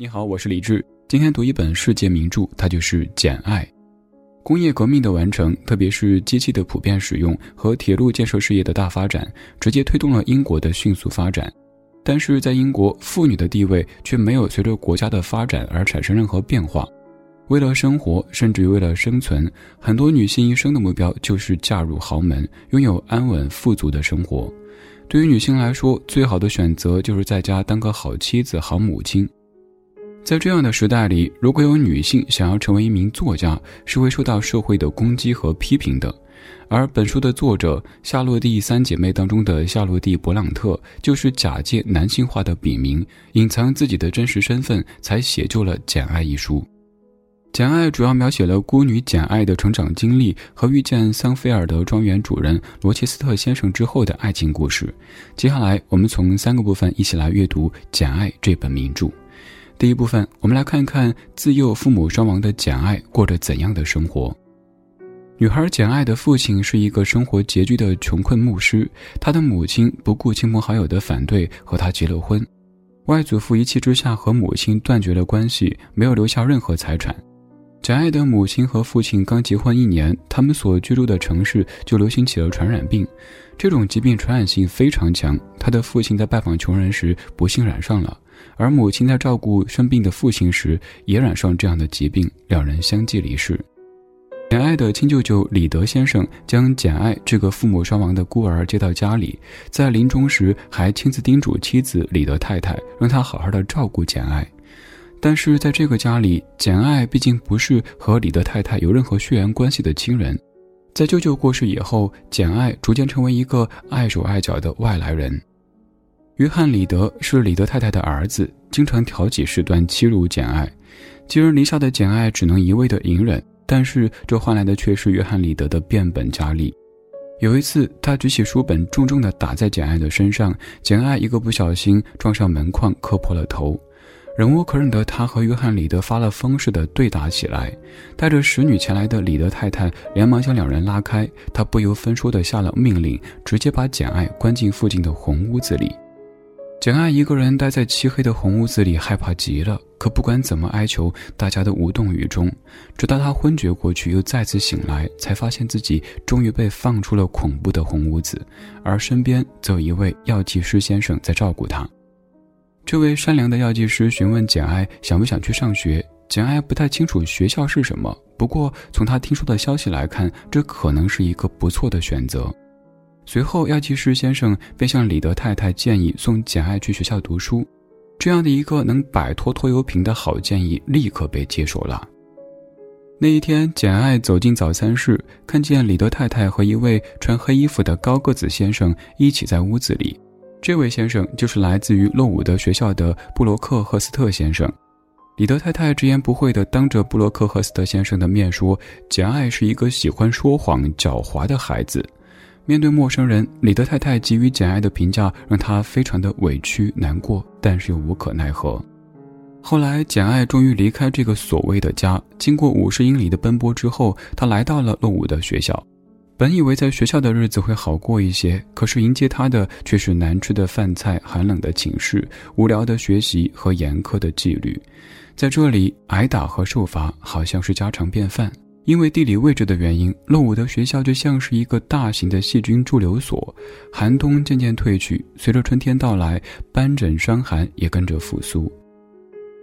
你好，我是李志。今天读一本世界名著，它就是《简爱》。工业革命的完成，特别是机器的普遍使用和铁路建设事业的大发展，直接推动了英国的迅速发展。但是在英国，妇女的地位却没有随着国家的发展而产生任何变化。为了生活，甚至于为了生存，很多女性一生的目标就是嫁入豪门，拥有安稳富足的生活。对于女性来说，最好的选择就是在家当个好妻子、好母亲。在这样的时代里，如果有女性想要成为一名作家，是会受到社会的攻击和批评的。而本书的作者夏洛蒂三姐妹当中的夏洛蒂·勃朗特，就是假借男性化的笔名，隐藏自己的真实身份，才写就了《简爱》一书。《简爱》主要描写了孤女简爱的成长经历和遇见桑菲尔德庄园主人罗切斯特先生之后的爱情故事。接下来，我们从三个部分一起来阅读《简爱》这本名著。第一部分，我们来看看自幼父母双亡的简爱过着怎样的生活。女孩简爱的父亲是一个生活拮据的穷困牧师，她的母亲不顾亲朋好友的反对和他结了婚。外祖父一气之下和母亲断绝了关系，没有留下任何财产。简爱的母亲和父亲刚结婚一年，他们所居住的城市就流行起了传染病，这种疾病传染性非常强。他的父亲在拜访穷人时不幸染上了。而母亲在照顾生病的父亲时，也染上这样的疾病，两人相继离世。简爱的亲舅舅李德先生将简爱这个父母双亡的孤儿接到家里，在临终时还亲自叮嘱妻子李德太太，让她好好的照顾简爱。但是在这个家里，简爱毕竟不是和李德太太有任何血缘关系的亲人，在舅舅过世以后，简爱逐渐成为一个碍手碍脚的外来人。约翰·李德是李德太太的儿子，经常挑起事端欺辱简爱。寄人篱下的简爱只能一味的隐忍，但是这换来的却是约翰·李德的变本加厉。有一次，他举起书本，重重地打在简爱的身上，简爱一个不小心撞上门框，磕破了头。忍无可忍的他和约翰·李德发了疯似的对打起来。带着使女前来的李德太太连忙将两人拉开，他不由分说地下了命令，直接把简爱关进附近的红屋子里。简爱一个人待在漆黑的红屋子里，害怕极了。可不管怎么哀求，大家都无动于衷。直到他昏厥过去，又再次醒来，才发现自己终于被放出了恐怖的红屋子，而身边则有一位药剂师先生在照顾他。这位善良的药剂师询问简爱想不想去上学。简爱不太清楚学校是什么，不过从他听说的消息来看，这可能是一个不错的选择。随后，药剂师先生便向李德太太建议送简爱去学校读书，这样的一个能摆脱拖油瓶的好建议立刻被接受了。那一天，简爱走进早餐室，看见李德太太和一位穿黑衣服的高个子先生一起在屋子里。这位先生就是来自于洛伍德学校的布洛克赫斯特先生。李德太太直言不讳地当着布洛克赫斯特先生的面说：“简爱是一个喜欢说谎、狡猾的孩子。”面对陌生人，李德太太给予简爱的评价让她非常的委屈难过，但是又无可奈何。后来，简爱终于离开这个所谓的家，经过五十英里的奔波之后，她来到了洛伍的学校。本以为在学校的日子会好过一些，可是迎接她的却是难吃的饭菜、寒冷的寝室、无聊的学习和严苛的纪律。在这里，挨打和受罚好像是家常便饭。因为地理位置的原因，洛伍德学校就像是一个大型的细菌驻留所。寒冬渐渐退去，随着春天到来，斑疹伤寒也跟着复苏。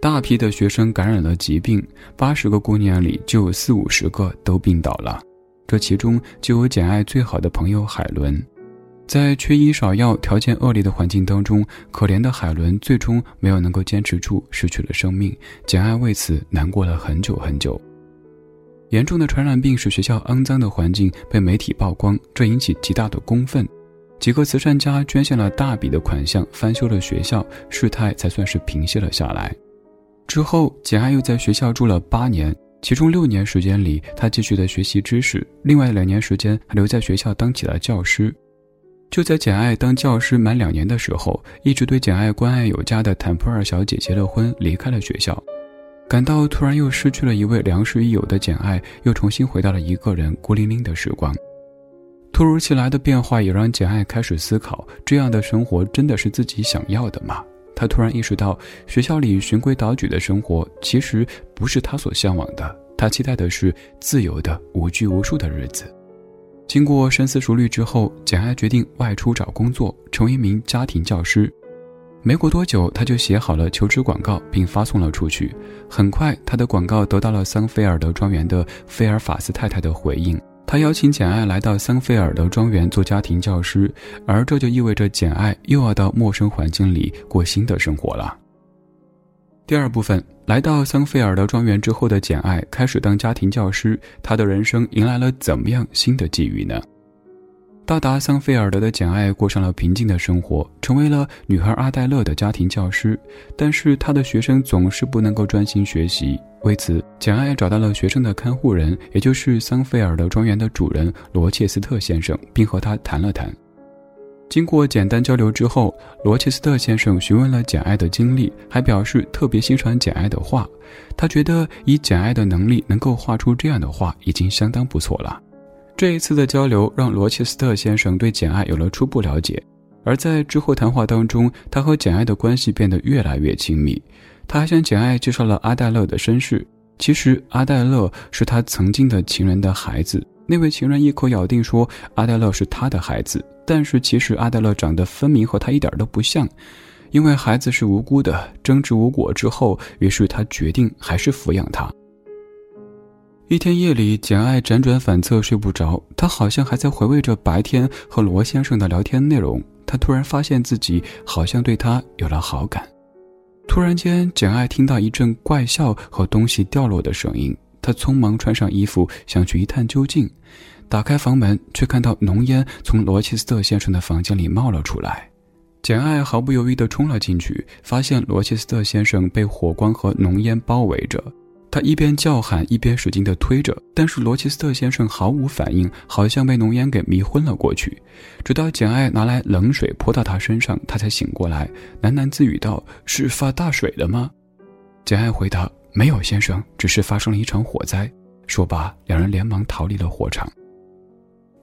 大批的学生感染了疾病，八十个姑娘里就有四五十个都病倒了。这其中就有简爱最好的朋友海伦。在缺医少药、条件恶劣的环境当中，可怜的海伦最终没有能够坚持住，失去了生命。简爱为此难过了很久很久。严重的传染病使学校肮脏的环境被媒体曝光，这引起极大的公愤。几个慈善家捐献了大笔的款项，翻修了学校，事态才算是平息了下来。之后，简爱又在学校住了八年，其中六年时间里，她继续的学习知识；另外两年时间，还留在学校当起了教师。就在简爱当教师满两年的时候，一直对简爱关爱有加的坦普尔小姐结了婚，离开了学校。感到突然又失去了一位良师益友的简爱，又重新回到了一个人孤零零的时光。突如其来的变化也让简爱开始思考：这样的生活真的是自己想要的吗？他突然意识到，学校里循规蹈矩的生活其实不是他所向往的。他期待的是自由的、无拘无束的日子。经过深思熟虑之后，简爱决定外出找工作，成为一名家庭教师。没过多久，他就写好了求职广告，并发送了出去。很快，他的广告得到了桑菲尔德庄园的菲尔法斯太太的回应。他邀请简爱来到桑菲尔德庄园做家庭教师，而这就意味着简爱又要到陌生环境里过新的生活了。第二部分，来到桑菲尔德庄园之后的简爱开始当家庭教师，她的人生迎来了怎么样新的际遇呢？到达桑菲尔德的简爱过上了平静的生活，成为了女孩阿黛勒的家庭教师。但是她的学生总是不能够专心学习，为此，简爱找到了学生的看护人，也就是桑菲尔德庄园的主人罗切斯特先生，并和他谈了谈。经过简单交流之后，罗切斯特先生询问了简爱的经历，还表示特别欣赏简爱的画。他觉得以简爱的能力能够画出这样的画，已经相当不错了。这一次的交流让罗切斯特先生对简爱有了初步了解，而在之后谈话当中，他和简爱的关系变得越来越亲密。他还向简爱介绍了阿黛勒的身世。其实阿黛勒是他曾经的情人的孩子，那位情人一口咬定说阿黛勒是他的孩子，但是其实阿黛勒长得分明和他一点都不像。因为孩子是无辜的，争执无果之后，于是他决定还是抚养他。一天夜里，简爱辗转反侧睡不着，她好像还在回味着白天和罗先生的聊天内容。她突然发现自己好像对他有了好感。突然间，简爱听到一阵怪笑和东西掉落的声音，她匆忙穿上衣服想去一探究竟。打开房门，却看到浓烟从罗切斯特先生的房间里冒了出来。简爱毫不犹豫地冲了进去，发现罗切斯特先生被火光和浓烟包围着。他一边叫喊，一边使劲地推着，但是罗切斯特先生毫无反应，好像被浓烟给迷昏了过去。直到简爱拿来冷水泼到他身上，他才醒过来，喃喃自语道：“是发大水了吗？”简爱回答：“没有，先生，只是发生了一场火灾。”说罢，两人连忙逃离了火场。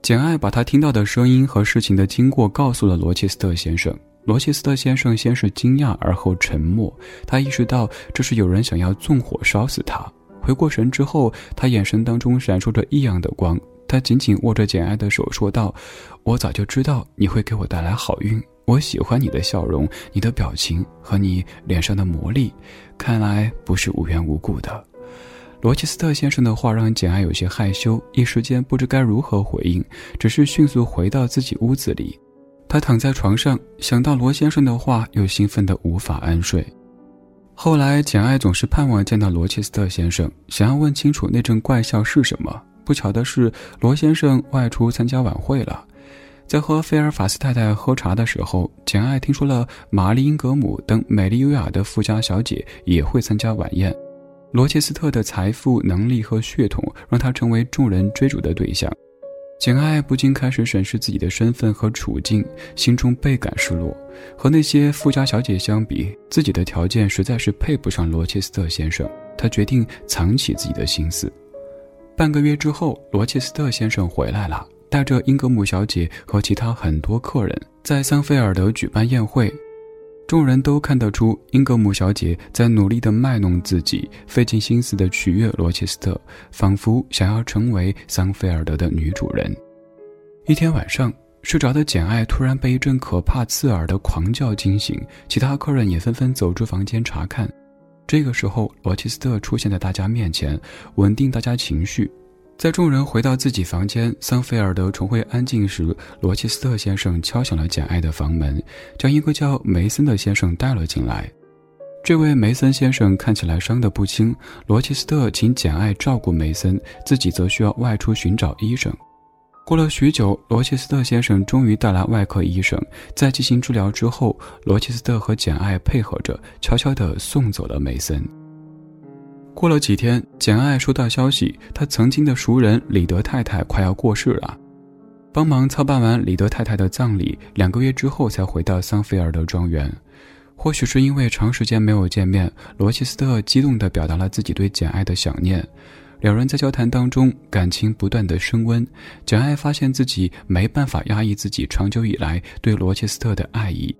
简爱把他听到的声音和事情的经过告诉了罗切斯特先生。罗切斯特先生先是惊讶，而后沉默。他意识到这是有人想要纵火烧死他。回过神之后，他眼神当中闪烁着异样的光。他紧紧握着简爱的手，说道：“我早就知道你会给我带来好运。我喜欢你的笑容、你的表情和你脸上的魔力，看来不是无缘无故的。”罗切斯特先生的话让简爱有些害羞，一时间不知该如何回应，只是迅速回到自己屋子里。他躺在床上，想到罗先生的话，又兴奋得无法安睡。后来，简爱总是盼望见到罗切斯特先生，想要问清楚那阵怪笑是什么。不巧的是，罗先生外出参加晚会了。在和菲尔法斯太太喝茶的时候，简爱听说了玛丽英格姆等美丽优雅的富家小姐也会参加晚宴。罗切斯特的财富、能力和血统，让他成为众人追逐的对象。简爱不禁开始审视自己的身份和处境，心中倍感失落。和那些富家小姐相比，自己的条件实在是配不上罗切斯特先生。他决定藏起自己的心思。半个月之后，罗切斯特先生回来了，带着英格姆小姐和其他很多客人，在桑菲尔德举办宴会。众人都看得出，英格姆小姐在努力地卖弄自己，费尽心思地取悦罗切斯特，仿佛想要成为桑菲尔德的女主人。一天晚上，睡着的简爱突然被一阵可怕刺耳的狂叫惊醒，其他客人也纷纷走出房间查看。这个时候，罗切斯特出现在大家面前，稳定大家情绪。在众人回到自己房间，桑菲尔德重回安静时，罗切斯特先生敲响了简爱的房门，将一个叫梅森的先生带了进来。这位梅森先生看起来伤得不轻，罗切斯特请简爱照顾梅森，自己则需要外出寻找医生。过了许久，罗切斯特先生终于带来外科医生，在进行治疗之后，罗切斯特和简爱配合着，悄悄地送走了梅森。过了几天，简爱收到消息，她曾经的熟人李德太太快要过世了。帮忙操办完李德太太的葬礼，两个月之后才回到桑菲尔德庄园。或许是因为长时间没有见面，罗切斯特激动地表达了自己对简爱的想念。两人在交谈当中，感情不断的升温。简爱发现自己没办法压抑自己长久以来对罗切斯特的爱意。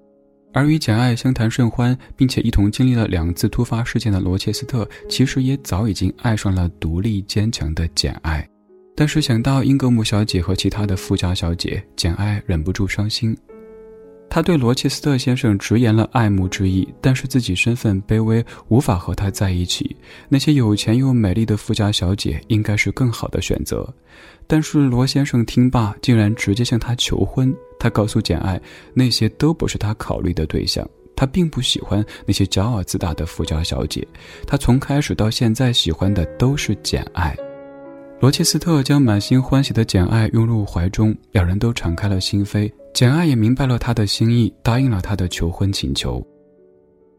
而与简爱相谈甚欢，并且一同经历了两次突发事件的罗切斯特，其实也早已经爱上了独立坚强的简爱。但是想到英格姆小姐和其他的富家小姐，简爱忍不住伤心。他对罗切斯特先生直言了爱慕之意，但是自己身份卑微，无法和他在一起。那些有钱又美丽的富家小姐应该是更好的选择。但是罗先生听罢，竟然直接向他求婚。他告诉简爱，那些都不是他考虑的对象。他并不喜欢那些骄傲自大的富家小姐。他从开始到现在喜欢的都是简爱。罗切斯特将满心欢喜的简爱拥入怀中，两人都敞开了心扉。简爱也明白了他的心意，答应了他的求婚请求。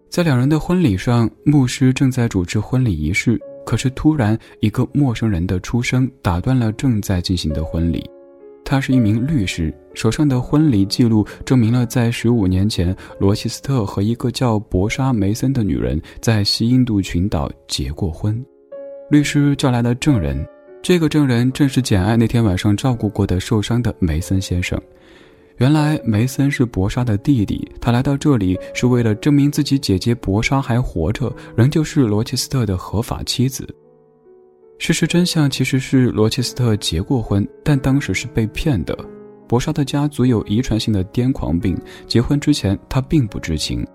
在两人的婚礼上，牧师正在主持婚礼仪式，可是突然一个陌生人的出声打断了正在进行的婚礼。他是一名律师，手上的婚礼记录证明了在十五年前，罗切斯特和一个叫博莎·梅森的女人在西印度群岛结过婚。律师叫来了证人，这个证人正是简爱那天晚上照顾过的受伤的梅森先生。原来梅森是博莎的弟弟，他来到这里是为了证明自己姐姐博莎还活着，仍旧是罗切斯特的合法妻子。事实真相其实是罗切斯特结过婚，但当时是被骗的。博莎的家族有遗传性的癫狂病，结婚之前他并不知情。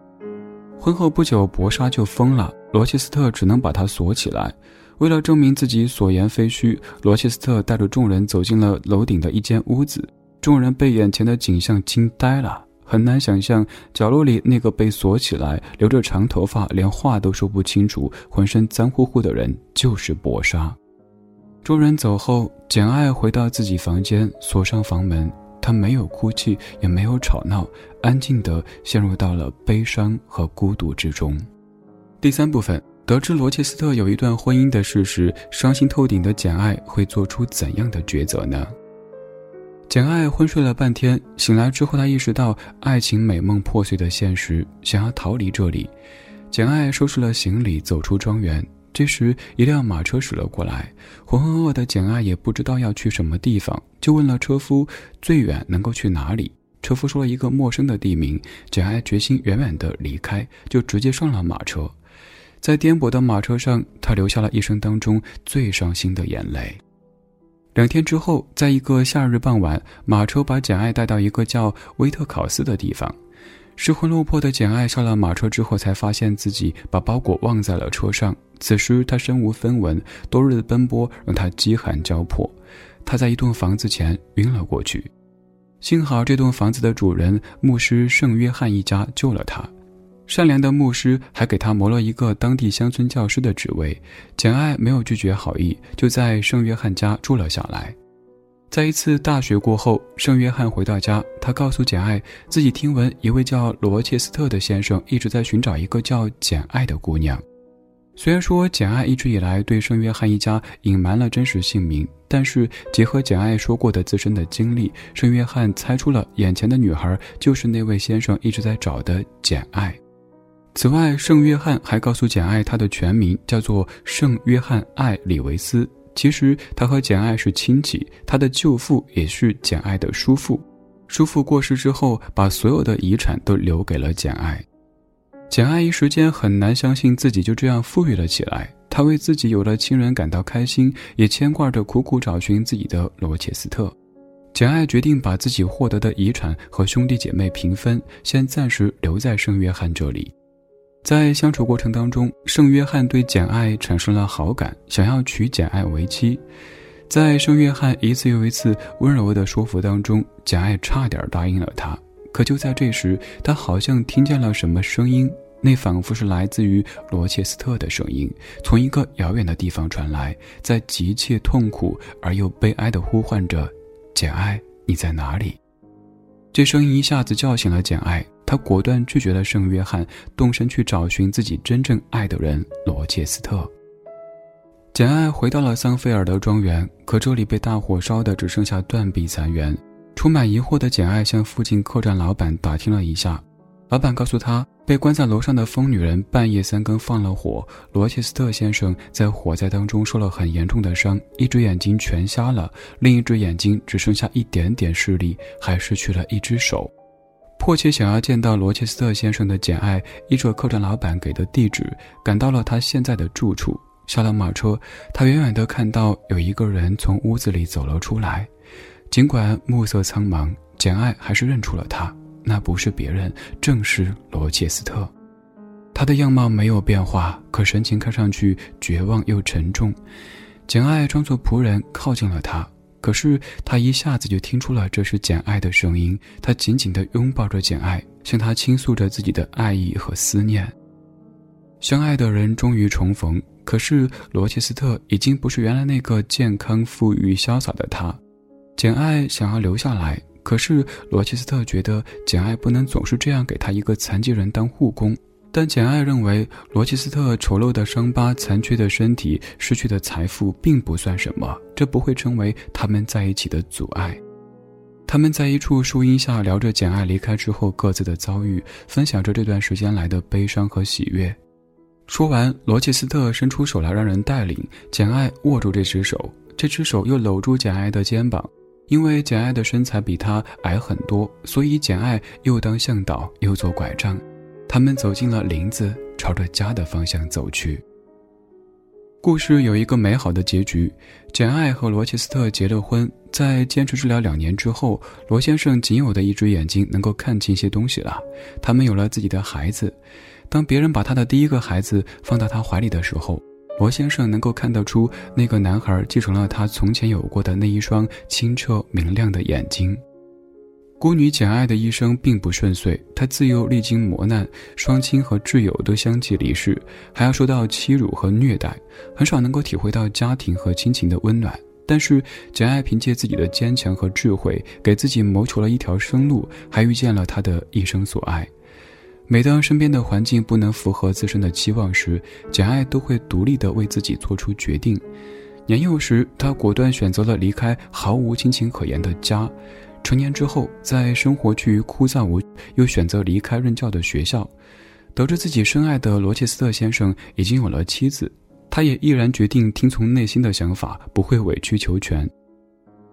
婚后不久，博莎就疯了，罗切斯特只能把她锁起来。为了证明自己所言非虚，罗切斯特带着众人走进了楼顶的一间屋子。众人被眼前的景象惊呆了，很难想象角落里那个被锁起来、留着长头发、连话都说不清楚、浑身脏乎乎的人就是博莎。众人走后，简爱回到自己房间，锁上房门。她没有哭泣，也没有吵闹，安静地陷入到了悲伤和孤独之中。第三部分，得知罗切斯特有一段婚姻的事实，伤心透顶的简爱会做出怎样的抉择呢？简爱昏睡了半天，醒来之后，她意识到爱情美梦破碎的现实，想要逃离这里。简爱收拾了行李，走出庄园。这时，一辆马车驶了过来。浑浑噩噩的简爱也不知道要去什么地方，就问了车夫：“最远能够去哪里？”车夫说了一个陌生的地名。简爱决心远远的离开，就直接上了马车。在颠簸的马车上，他流下了一生当中最伤心的眼泪。两天之后，在一个夏日傍晚，马车把简爱带到一个叫威特考斯的地方。失魂落魄的简爱上了马车之后，才发现自己把包裹忘在了车上。此时她身无分文，多日的奔波让她饥寒交迫。她在一栋房子前晕了过去，幸好这栋房子的主人牧师圣约翰一家救了她。善良的牧师还给他谋了一个当地乡村教师的职位，简爱没有拒绝好意，就在圣约翰家住了下来。在一次大雪过后，圣约翰回到家，他告诉简爱，自己听闻一位叫罗切斯特的先生一直在寻找一个叫简爱的姑娘。虽然说简爱一直以来对圣约翰一家隐瞒了真实姓名，但是结合简爱说过的自身的经历，圣约翰猜出了眼前的女孩就是那位先生一直在找的简爱。此外，圣约翰还告诉简爱，他的全名叫做圣约翰艾里维斯。其实他和简爱是亲戚，他的舅父也是简爱的叔父。叔父过世之后，把所有的遗产都留给了简爱。简爱一时间很难相信自己就这样富裕了起来。他为自己有了亲人感到开心，也牵挂着苦苦找寻自己的罗切斯特。简爱决定把自己获得的遗产和兄弟姐妹平分，先暂时留在圣约翰这里。在相处过程当中，圣约翰对简爱产生了好感，想要娶简爱为妻。在圣约翰一次又一次温柔的说服当中，简爱差点答应了他。可就在这时，他好像听见了什么声音，那仿佛是来自于罗切斯特的声音，从一个遥远的地方传来，在急切、痛苦而又悲哀的呼唤着：“简爱，你在哪里？”这声音一下子叫醒了简爱。他果断拒绝了圣约翰，动身去找寻自己真正爱的人罗切斯特。简爱回到了桑菲尔德庄园，可这里被大火烧的只剩下断壁残垣。充满疑惑的简爱向附近客栈老板打听了一下，老板告诉他，被关在楼上的疯女人半夜三更放了火，罗切斯特先生在火灾当中受了很严重的伤，一只眼睛全瞎了，另一只眼睛只剩下一点点视力，还失去了一只手。迫切想要见到罗切斯特先生的简爱，依着客栈老板给的地址，赶到了他现在的住处。下了马车，他远远地看到有一个人从屋子里走了出来。尽管暮色苍茫，简爱还是认出了他。那不是别人，正是罗切斯特。他的样貌没有变化，可神情看上去绝望又沉重。简爱装作仆人靠近了他，可是他一下子就听出了这是简爱的声音。他紧紧地拥抱着简爱，向他倾诉着自己的爱意和思念。相爱的人终于重逢，可是罗切斯特已经不是原来那个健康、富裕、潇洒的他。简爱想要留下来，可是罗切斯特觉得简爱不能总是这样给他一个残疾人当护工。但简爱认为，罗切斯特丑陋的伤疤、残缺的身体、失去的财富并不算什么，这不会成为他们在一起的阻碍。他们在一处树荫下聊着简爱离开之后各自的遭遇，分享着这段时间来的悲伤和喜悦。说完，罗切斯特伸出手来让人带领，简爱握住这只手，这只手又搂住简爱的肩膀。因为简爱的身材比他矮很多，所以简爱又当向导又做拐杖。他们走进了林子，朝着家的方向走去。故事有一个美好的结局，简爱和罗切斯特结了婚。在坚持治疗两年之后，罗先生仅有的一只眼睛能够看清一些东西了。他们有了自己的孩子。当别人把他的第一个孩子放到他怀里的时候，罗先生能够看得出那个男孩继承了他从前有过的那一双清澈明亮的眼睛。孤女简爱的一生并不顺遂，她自幼历经磨难，双亲和挚友都相继离世，还要受到欺辱和虐待，很少能够体会到家庭和亲情的温暖。但是简爱凭借自己的坚强和智慧，给自己谋求了一条生路，还遇见了她的一生所爱。每当身边的环境不能符合自身的期望时，简爱都会独立地为自己做出决定。年幼时，她果断选择了离开毫无亲情可言的家。成年之后，在生活趋于枯燥无，又选择离开任教的学校。得知自己深爱的罗切斯特先生已经有了妻子，他也毅然决定听从内心的想法，不会委曲求全。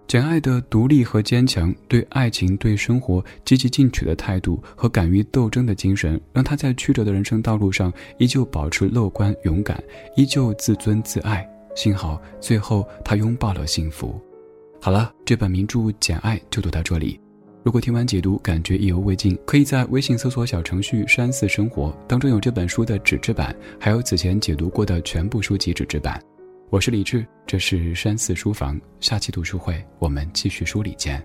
简爱的独立和坚强，对爱情、对生活积极进取的态度和敢于斗争的精神，让她在曲折的人生道路上依旧保持乐观勇敢，依旧自尊自爱。幸好最后他拥抱了幸福。好了，这本名著《简爱》就读到这里。如果听完解读感觉意犹未尽，可以在微信搜索小程序“山寺生活”当中有这本书的纸质版，还有此前解读过的全部书籍纸质版。我是李志，这是山寺书房，下期读书会我们继续梳理见。